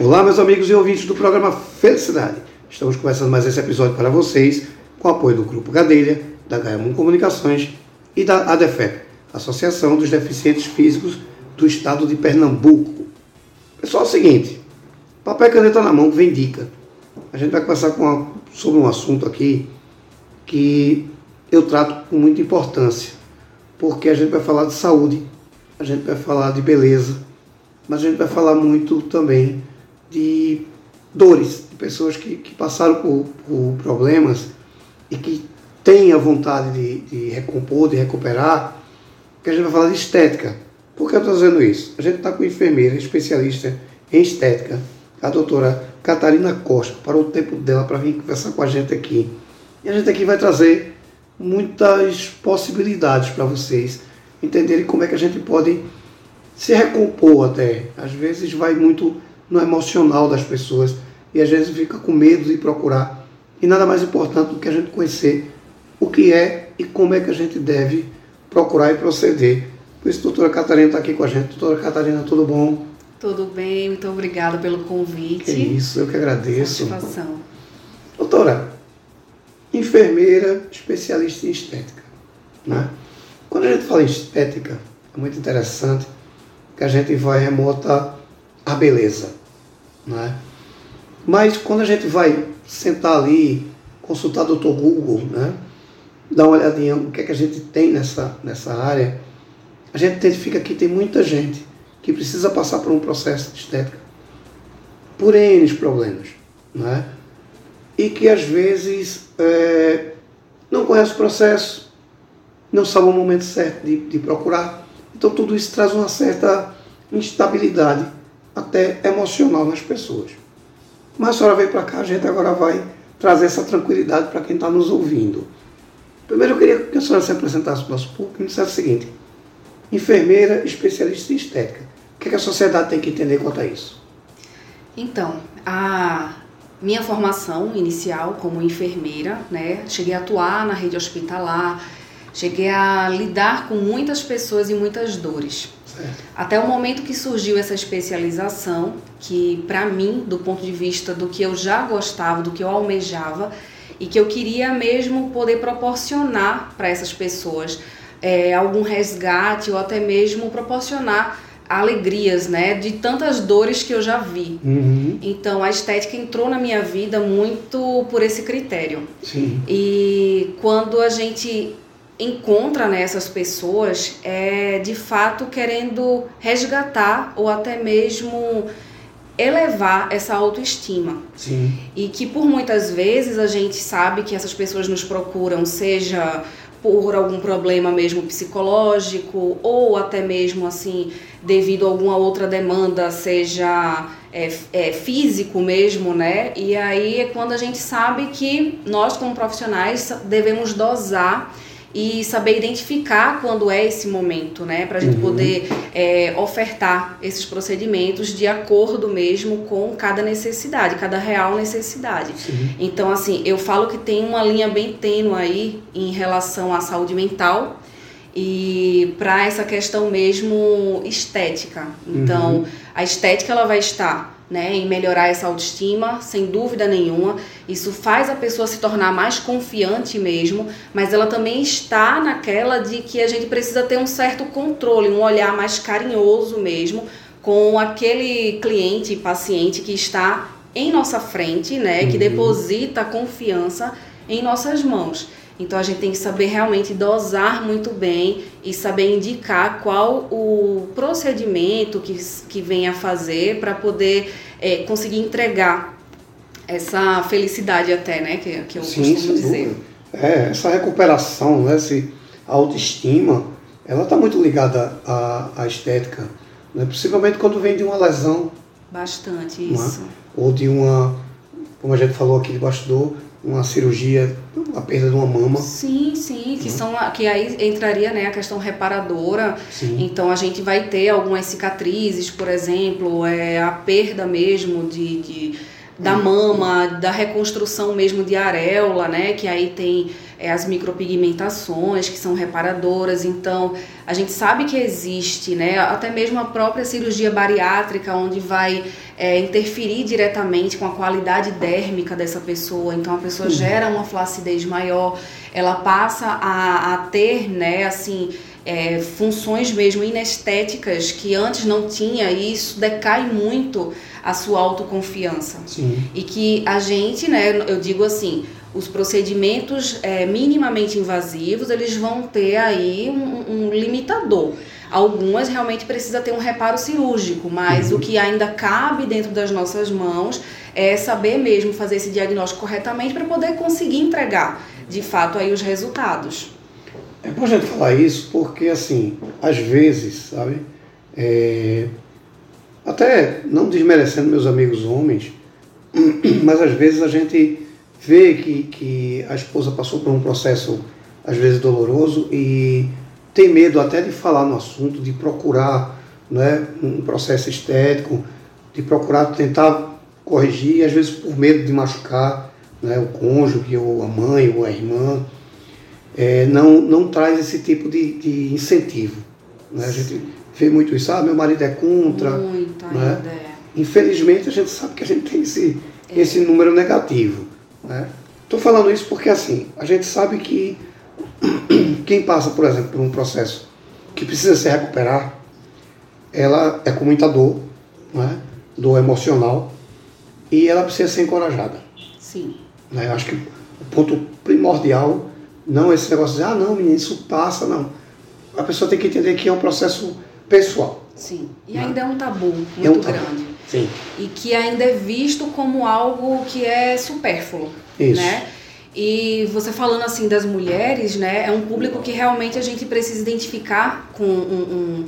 Olá, meus amigos e ouvintes do programa Felicidade. Estamos começando mais esse episódio para vocês com o apoio do Grupo Gadelha, da Gaemon Comunicações e da ADEFEP, Associação dos Deficientes Físicos do Estado de Pernambuco. Pessoal, é o seguinte, papel e caneta na mão vem dica. A gente vai conversar uma, sobre um assunto aqui que eu trato com muita importância, porque a gente vai falar de saúde, a gente vai falar de beleza, mas a gente vai falar muito também de dores, de pessoas que, que passaram por, por, problemas e que têm a vontade de, de recompor, de recuperar, que a gente vai falar de estética. Por que eu estou dizendo isso? A gente está com enfermeira especialista em estética, a doutora Catarina Costa, parou o tempo dela para vir conversar com a gente aqui. E a gente aqui vai trazer muitas possibilidades para vocês entenderem como é que a gente pode se recompor até. Às vezes vai muito no emocional das pessoas e às vezes fica com medo de procurar. E nada mais importante do que a gente conhecer o que é e como é que a gente deve procurar e proceder. Por isso, a doutora Catarina está aqui com a gente. Doutora Catarina, tudo bom? Tudo bem, muito obrigada pelo convite. Que isso, eu que agradeço. Satisfação. Doutora, enfermeira especialista em estética. Né? Quando a gente fala em estética, é muito interessante que a gente vai remota à beleza. Né? Mas quando a gente vai sentar ali, consultar o Dr. Google, né? dar uma olhadinha no que é que a gente tem nessa, nessa área, a gente identifica que tem muita gente que precisa passar por um processo de estética por N problemas. Né? E que às vezes é, não conhece o processo, não sabe o momento certo de, de procurar. Então tudo isso traz uma certa instabilidade, até emocional nas pessoas. Mas a senhora veio para cá, a gente agora vai trazer essa tranquilidade para quem está nos ouvindo. Primeiro eu queria que a senhora se apresentasse para o nosso público e me dissesse o seguinte, enfermeira especialista em estética, o que, é que a sociedade tem que entender quanto a isso? Então, a minha formação inicial como enfermeira, né, cheguei a atuar na rede hospitalar, cheguei a lidar com muitas pessoas e muitas dores. Até o momento que surgiu essa especialização, que para mim, do ponto de vista do que eu já gostava, do que eu almejava, e que eu queria mesmo poder proporcionar para essas pessoas é, algum resgate ou até mesmo proporcionar alegrias, né, de tantas dores que eu já vi. Uhum. Então a estética entrou na minha vida muito por esse critério. Sim. E quando a gente encontra nessas pessoas é de fato querendo resgatar ou até mesmo elevar essa autoestima. Sim. E que por muitas vezes a gente sabe que essas pessoas nos procuram, seja por algum problema mesmo psicológico ou até mesmo assim devido a alguma outra demanda, seja é, é, físico mesmo, né? E aí é quando a gente sabe que nós como profissionais devemos dosar e saber identificar quando é esse momento, né? Para a gente uhum. poder é, ofertar esses procedimentos de acordo mesmo com cada necessidade, cada real necessidade. Sim. Então, assim, eu falo que tem uma linha bem tênue aí em relação à saúde mental e para essa questão mesmo estética. Então, uhum. a estética ela vai estar né, em melhorar essa autoestima, sem dúvida nenhuma. Isso faz a pessoa se tornar mais confiante mesmo, mas ela também está naquela de que a gente precisa ter um certo controle, um olhar mais carinhoso mesmo com aquele cliente, paciente que está em nossa frente, né, que uhum. deposita confiança em nossas mãos. Então a gente tem que saber realmente dosar muito bem e saber indicar qual o procedimento que, que vem a fazer para poder é, conseguir entregar essa felicidade até, né? Que, que eu Sim, costumo dizer. É, essa recuperação, né, essa autoestima, ela está muito ligada à, à estética. Né? Possivelmente quando vem de uma lesão. Bastante, é? isso. Ou de uma, como a gente falou aqui de bastidor, uma cirurgia, a perda de uma mama. Sim, sim, que, uhum. são, que aí entraria né, a questão reparadora. Sim. Então a gente vai ter algumas cicatrizes, por exemplo, é, a perda mesmo de, de da mama, da reconstrução mesmo de areola, né? Que aí tem é, as micropigmentações, que são reparadoras. Então, a gente sabe que existe, né? Até mesmo a própria cirurgia bariátrica, onde vai é, interferir diretamente com a qualidade dérmica dessa pessoa. Então, a pessoa gera uma flacidez maior, ela passa a, a ter, né, assim, é, funções mesmo inestéticas que antes não tinha, e isso decai muito a sua autoconfiança. Sim. E que a gente, né, eu digo assim, os procedimentos é, minimamente invasivos, eles vão ter aí um, um, limitador. Algumas realmente precisa ter um reparo cirúrgico, mas uhum. o que ainda cabe dentro das nossas mãos é saber mesmo fazer esse diagnóstico corretamente para poder conseguir entregar, de fato, aí os resultados. É bom a gente falar isso porque, assim, às vezes, sabe, é, até não desmerecendo meus amigos homens, mas às vezes a gente vê que, que a esposa passou por um processo, às vezes doloroso, e tem medo até de falar no assunto, de procurar né, um processo estético, de procurar tentar corrigir, e às vezes por medo de machucar né, o cônjuge, ou a mãe, ou a irmã, é, não, não traz esse tipo de, de incentivo. Né? A gente vê muito isso, ah, meu marido é contra. Muito né? ainda é. Infelizmente a gente sabe que a gente tem esse, é. esse número negativo. Estou né? falando isso porque assim, a gente sabe que quem passa, por exemplo, por um processo que precisa se recuperar, ela é com muita dor, né? dor emocional, e ela precisa ser encorajada. Sim. Né? Eu acho que o ponto primordial não é esse negócio de, ah, não, menino, isso passa, não. A pessoa tem que entender que é um processo pessoal. Sim. E né? ainda é um tabu muito é um tabu. grande. Sim. E que ainda é visto como algo que é supérfluo. Isso. Né? E você falando assim das mulheres, né, é um público que realmente a gente precisa identificar com um,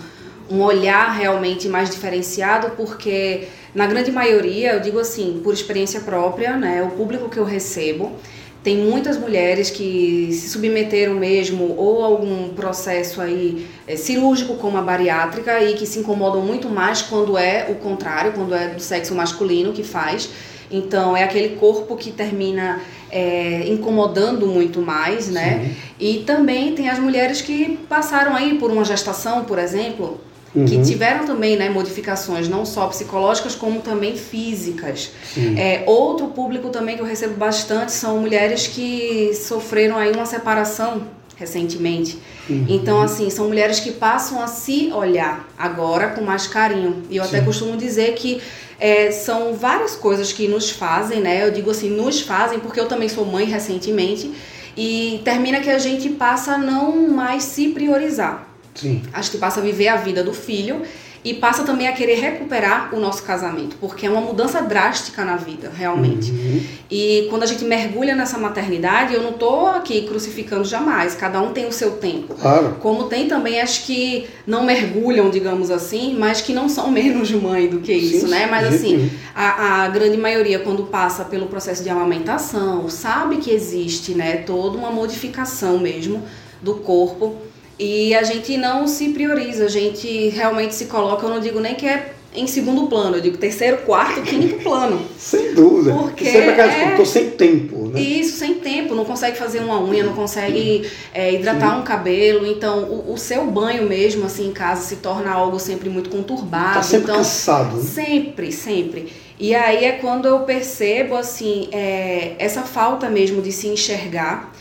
um, um olhar realmente mais diferenciado, porque na grande maioria, eu digo assim, por experiência própria, né, o público que eu recebo, tem muitas mulheres que se submeteram mesmo ou a algum processo aí é, cirúrgico como a bariátrica e que se incomodam muito mais quando é o contrário, quando é do sexo masculino que faz. Então é aquele corpo que termina é, incomodando muito mais, né? Sim. E também tem as mulheres que passaram aí por uma gestação, por exemplo, Uhum. que tiveram também né, modificações não só psicológicas como também físicas. É, outro público também que eu recebo bastante são mulheres que sofreram aí uma separação recentemente. Uhum. Então, assim, são mulheres que passam a se olhar agora com mais carinho. E eu Sim. até costumo dizer que é, são várias coisas que nos fazem, né? Eu digo assim, nos fazem, porque eu também sou mãe recentemente. E termina que a gente passa a não mais se priorizar. Sim. Acho que passa a viver a vida do filho e passa também a querer recuperar o nosso casamento, porque é uma mudança drástica na vida, realmente. Uhum. E quando a gente mergulha nessa maternidade, eu não estou aqui crucificando jamais, cada um tem o seu tempo. Claro. Como tem também as que não mergulham, digamos assim, mas que não são menos mãe do que isso, sim, né? Mas assim, a, a grande maioria, quando passa pelo processo de amamentação, sabe que existe, né, toda uma modificação mesmo do corpo e a gente não se prioriza, a gente realmente se coloca, eu não digo nem que é em segundo plano, eu digo terceiro, quarto, quinto plano. sem dúvida. Porque Sempre aquela é... tô sem tempo, né? Isso, sem tempo, não consegue fazer uma unha, não consegue é, hidratar Sim. um cabelo, então o, o, seu banho mesmo, assim, em casa se torna algo sempre muito conturbado. Tá sempre então, cansado. Né? Sempre, sempre. E aí é quando eu percebo, assim, é, essa falta mesmo de se enxergar,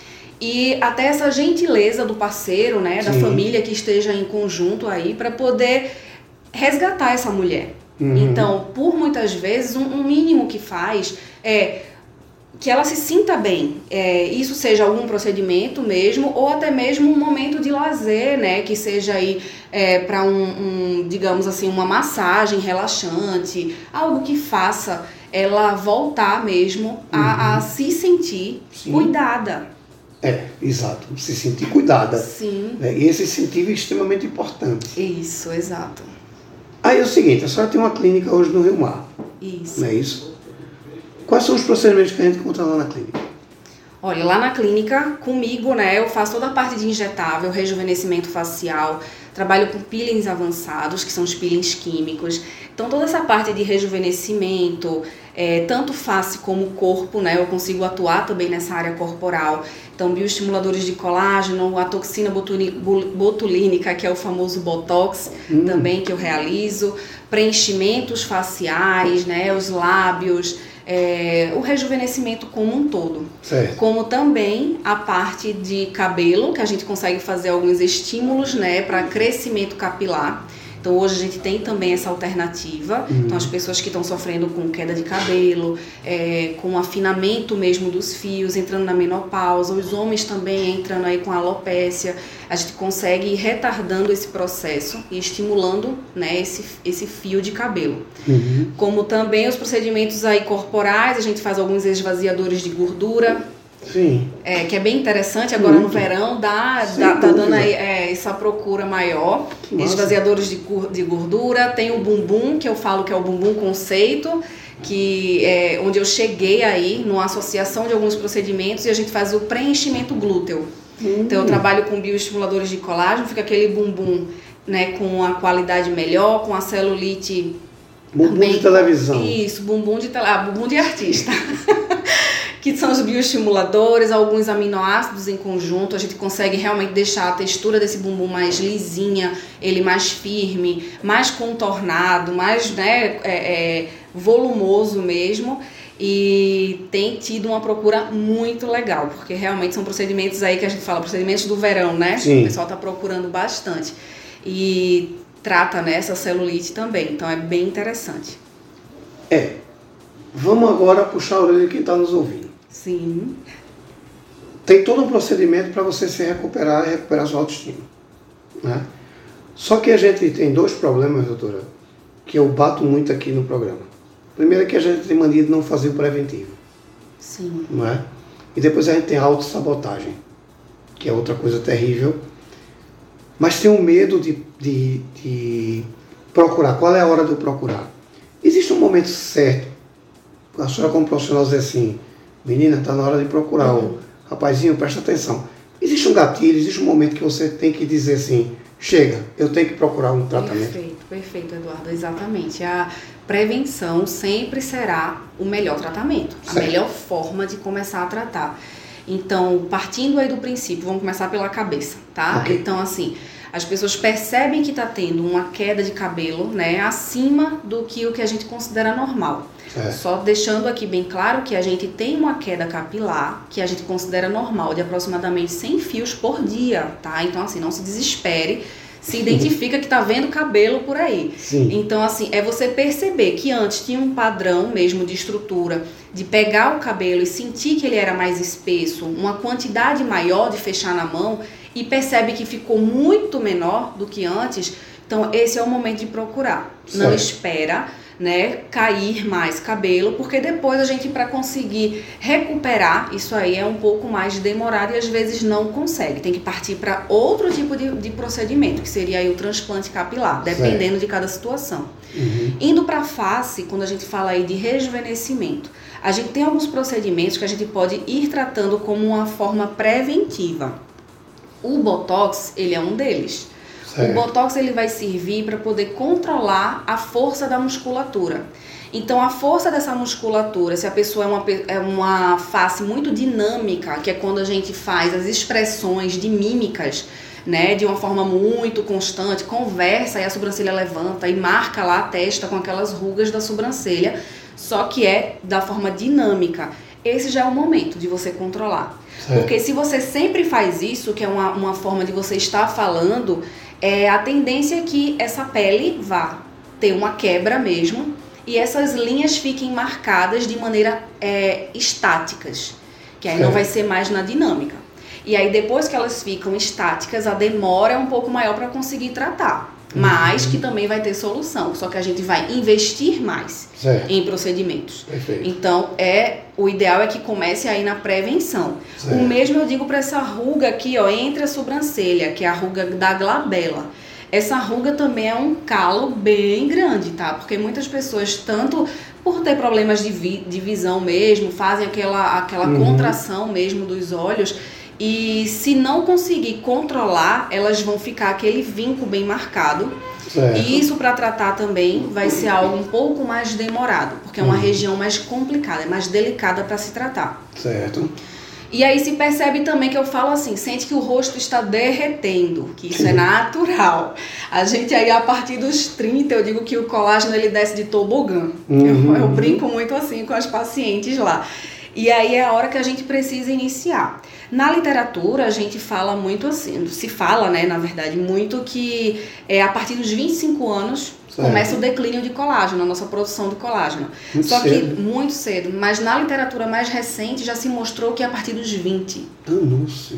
e até essa gentileza do parceiro, né, da família que esteja em conjunto aí para poder resgatar essa mulher. Uhum. Então, por muitas vezes, um, um, mínimo que faz é que ela se sinta bem. É, isso seja algum procedimento mesmo, ou até mesmo um momento de lazer, né? Que seja aí é, para um, um, digamos assim, uma massagem relaxante, algo que faça ela voltar mesmo a, uhum. a se sentir Sim. cuidada. É, exato. Se sentir cuidada. Sim. Né? E esse incentivo é extremamente importante. Isso, exato. Aí é o seguinte, a senhora tem uma clínica hoje no Rio Mar. Isso. Não é isso? Quais são os procedimentos que a gente encontra lá na clínica? Olha, lá na clínica, comigo, né, eu faço toda a parte de injetável, rejuvenescimento facial, trabalho com peelings avançados, que são os peelings químicos. Então, toda essa parte de rejuvenescimento, é, tanto face como corpo, né? Eu consigo atuar também nessa área corporal. Então, bioestimuladores de colágeno, a toxina botulínica, que é o famoso Botox, hum. também que eu realizo, preenchimentos faciais, né? Os lábios, é, o rejuvenescimento como um todo. Certo. Como também a parte de cabelo, que a gente consegue fazer alguns estímulos né, para crescimento capilar. Então hoje a gente tem também essa alternativa. Uhum. Então as pessoas que estão sofrendo com queda de cabelo, é, com afinamento mesmo dos fios, entrando na menopausa, os homens também entrando aí com alopécia, a gente consegue ir retardando esse processo e estimulando né, esse, esse fio de cabelo. Uhum. Como também os procedimentos aí corporais, a gente faz alguns esvaziadores de gordura Sim. É, que é bem interessante agora Muito. no verão, dá, dá tá dando aí, é, essa procura maior. Esvaziadores de, de gordura, tem o bumbum, que eu falo que é o bumbum conceito, que é onde eu cheguei aí numa associação de alguns procedimentos e a gente faz o preenchimento glúteo. Hum. Então eu trabalho com bioestimuladores de colágeno, fica aquele bumbum né, com a qualidade melhor, com a celulite. Bumbum também, de televisão. Isso, bumbum de, ah, bumbum de artista. que são os bioestimuladores, alguns aminoácidos em conjunto. A gente consegue realmente deixar a textura desse bumbum mais lisinha, ele mais firme, mais contornado, mais né, é, é, volumoso mesmo. E tem tido uma procura muito legal, porque realmente são procedimentos aí que a gente fala, procedimentos do verão, né? Sim. O pessoal está procurando bastante. E trata né, essa celulite também, então é bem interessante. É. Vamos agora puxar a orelha de quem está nos ouvindo. Sim. Tem todo um procedimento para você se recuperar e recuperar sua autoestima. Né? Só que a gente tem dois problemas, doutora, que eu bato muito aqui no programa. Primeiro é que a gente tem mania de não fazer o preventivo. Sim. Não é? E depois a gente tem a autossabotagem, que é outra coisa terrível. Mas tem um medo de, de, de procurar. Qual é a hora de eu procurar? Existe um momento certo. A senhora como profissional dizer assim, menina, está na hora de procurar. Uhum. Rapazinho, presta atenção. Existe um gatilho, existe um momento que você tem que dizer assim, chega, eu tenho que procurar um tratamento. Perfeito, perfeito, Eduardo, exatamente. A prevenção sempre será o melhor tratamento, certo. a melhor forma de começar a tratar. Então, partindo aí do princípio, vamos começar pela cabeça, tá? Okay. Então, assim, as pessoas percebem que está tendo uma queda de cabelo, né, acima do que o que a gente considera normal. É. Só deixando aqui bem claro que a gente tem uma queda capilar que a gente considera normal, de aproximadamente 100 fios por dia, tá? Então, assim, não se desespere se identifica que está vendo cabelo por aí. Sim. Então, assim, é você perceber que antes tinha um padrão mesmo de estrutura, de pegar o cabelo e sentir que ele era mais espesso, uma quantidade maior de fechar na mão, e percebe que ficou muito menor do que antes. Então, esse é o momento de procurar. Certo. Não espera né, cair mais cabelo, porque depois a gente para conseguir recuperar isso aí é um pouco mais demorado e às vezes não consegue. Tem que partir para outro tipo de, de, procedimento, que seria aí o transplante capilar, dependendo certo. de cada situação. Uhum. Indo para a face, quando a gente fala aí de rejuvenescimento, a gente tem alguns procedimentos que a gente pode ir tratando como uma forma preventiva. O botox, ele é um deles. Certo. O botox ele vai servir para poder controlar a força da musculatura. Então, a força dessa musculatura, se a pessoa é uma, é uma face muito dinâmica, que é quando a gente faz as expressões de mímicas, né, de uma forma muito constante, conversa e a sobrancelha levanta e marca lá a testa com aquelas rugas da sobrancelha, só que é da forma dinâmica. Esse já é o momento de você controlar. Certo. Porque se você sempre faz isso, que é uma, uma forma de você estar falando, é, a tendência é que essa pele vá ter uma quebra mesmo e essas linhas fiquem marcadas de maneira é, estáticas, que aí não vai ser mais na dinâmica. E aí depois que elas ficam estáticas, a demora é um pouco maior para conseguir tratar mas que também vai ter solução. Só que a gente vai investir mais certo. em procedimentos. Perfeito. Então, é o ideal é que comece aí na prevenção. Certo. O mesmo eu digo para essa ruga aqui, ó, entre a sobrancelha, que é a ruga da glabela. Essa ruga também é um calo bem grande, tá? Porque muitas pessoas, tanto por ter problemas de, vi de visão mesmo, fazem aquela, aquela uhum. contração mesmo dos olhos E se não conseguir controlar, elas vão ficar aquele vinco bem marcado. Certo. E isso para tratar também vai ser algo um pouco mais demorado, porque é uma uhum. região mais complicada, é mais delicada para se tratar. Certo. E aí se percebe também que eu falo assim, sente que o rosto está derretendo, que isso é natural. A gente aí a partir dos 30, eu digo que o colágeno ele desce de tobogã. Uhum. Eu, eu brinco muito assim com as pacientes lá. E aí é a hora que a gente precisa iniciar. Na literatura, a gente fala muito assim, se fala, né, na verdade, muito que é, a partir dos 25 anos certo. começa o declínio de colágeno, a nossa produção de colágeno. Muito Só cedo. que muito cedo, mas na literatura mais recente já se mostrou que é a partir dos 20. Ah, nossa.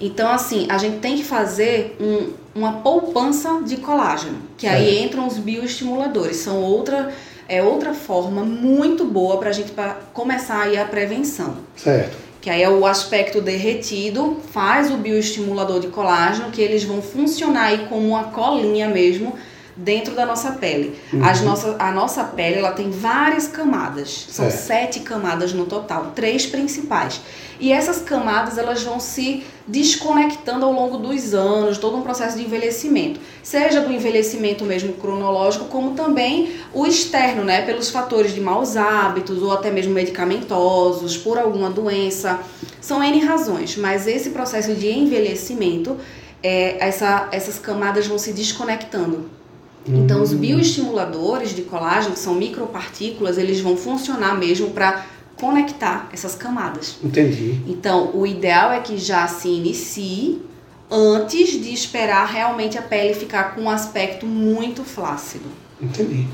Então, assim, a gente tem que fazer um, uma poupança de colágeno, que aí entram os bioestimuladores, são outra é outra forma muito boa para a gente pra começar aí a prevenção. Certo que aí é o aspecto derretido, faz o bioestimulador de colágeno, que eles vão funcionar aí como uma colinha mesmo dentro da nossa pele. Uhum. As nossa, a nossa pele ela tem várias camadas, são é. sete camadas no total, três principais. E essas camadas elas vão se desconectando ao longo dos anos, todo um processo de envelhecimento, seja do envelhecimento mesmo cronológico, como também o externo, né, pelos fatores de maus hábitos ou até mesmo medicamentosos, por alguma doença, são N razões, mas esse processo de envelhecimento, é, essa, essas camadas vão se desconectando. Então, os hum. bioestimuladores de colágeno, que são micropartículas, eles vão funcionar mesmo para conectar essas camadas. Entendi. Então, o ideal é que já se inicie antes de esperar realmente a pele ficar com um aspecto muito flácido. Entendi.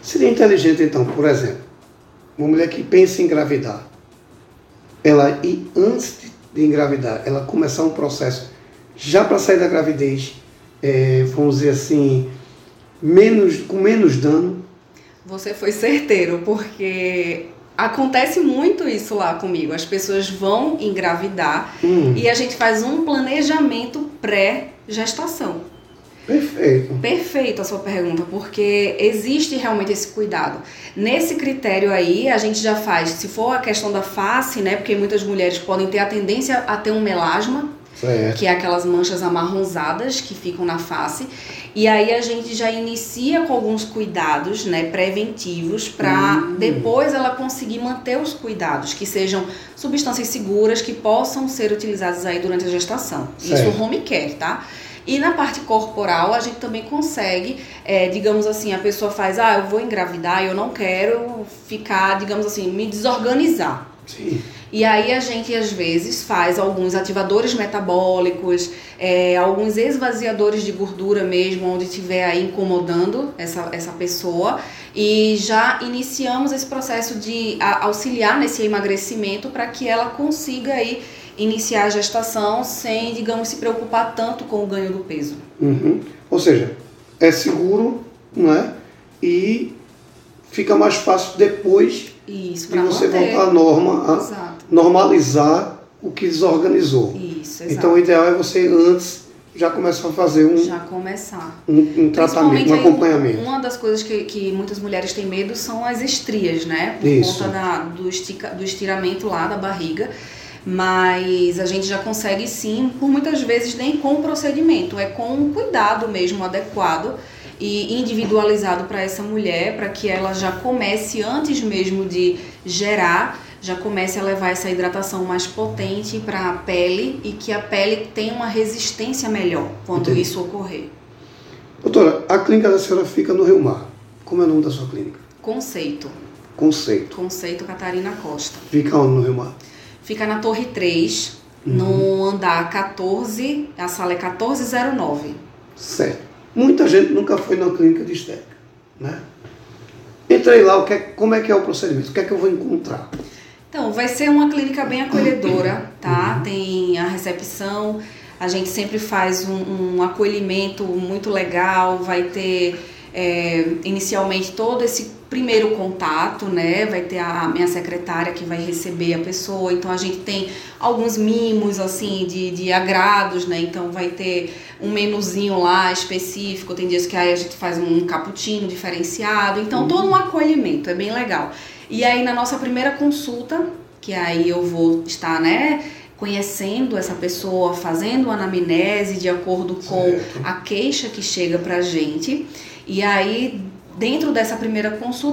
Seria inteligente, então, por exemplo, uma mulher que pensa em engravidar, ela e antes de engravidar, ela começar um processo já para sair da gravidez, é, vamos dizer assim, menos, com menos dano? Você foi certeiro, porque acontece muito isso lá comigo. As pessoas vão engravidar hum. e a gente faz um planejamento pré-gestação. Perfeito. Perfeito a sua pergunta, porque existe realmente esse cuidado. Nesse critério aí, a gente já faz, se for a questão da face, né? Porque muitas mulheres podem ter a tendência a ter um melasma, certo. que é aquelas manchas amarronzadas que ficam na face. E aí a gente já inicia com alguns cuidados, né, preventivos, para uhum. depois ela conseguir manter os cuidados, que sejam substâncias seguras que possam ser utilizadas aí durante a gestação. Certo. Isso home care, tá? E na parte corporal, a gente também consegue, é, digamos assim, a pessoa faz, ah, eu vou engravidar, eu não quero ficar, digamos assim, me desorganizar. Sim. E aí a gente às vezes faz alguns ativadores metabólicos, é, alguns esvaziadores de gordura mesmo, onde estiver aí incomodando essa, essa pessoa. E já iniciamos esse processo de auxiliar nesse emagrecimento para que ela consiga aí iniciar a gestação sem, digamos, se preocupar tanto com o ganho do peso. Uhum. Ou seja, é seguro, não é? E fica mais fácil depois Isso, de você manter. voltar à norma, a, normalizar o que desorganizou. Isso, exato. Então o ideal é você antes já começar a fazer um já começar um, um tratamento, um acompanhamento. Uma das coisas que, que muitas mulheres têm medo são as estrias, né? Por Isso. conta da, do, estica, do estiramento lá da barriga. Mas a gente já consegue sim, por muitas vezes nem com o procedimento, é com um cuidado mesmo adequado e individualizado para essa mulher, para que ela já comece antes mesmo de gerar já comece a levar essa hidratação mais potente para a pele e que a pele tenha uma resistência melhor quando Entendi. isso ocorrer. Doutora, a clínica da senhora fica no Rio Mar. Como é o nome da sua clínica? Conceito. Conceito. Conceito Catarina Costa. Fica onde no Rio Mar? Fica na Torre 3, uhum. no andar 14, a sala é 1409. Certo. Muita gente nunca foi na clínica de estética, né? Entrei lá, o que é, como é que é o procedimento? O que é que eu vou encontrar? Então, vai ser uma clínica bem acolhedora, tá? Uhum. Tem a recepção, a gente sempre faz um, um acolhimento muito legal, vai ter é, inicialmente todo esse primeiro contato, né? Vai ter a minha secretária que vai receber a pessoa, então a gente tem alguns mimos, assim, de, de agrados, né? Então vai ter um menuzinho lá específico, tem dias que aí a gente faz um cappuccino diferenciado, então todo um acolhimento, é bem legal. E aí na nossa primeira consulta, que aí eu vou estar, né, conhecendo essa pessoa, fazendo uma anamnese de acordo com Certo. a queixa que chega pra gente. E aí, dentro dessa primeira consulta,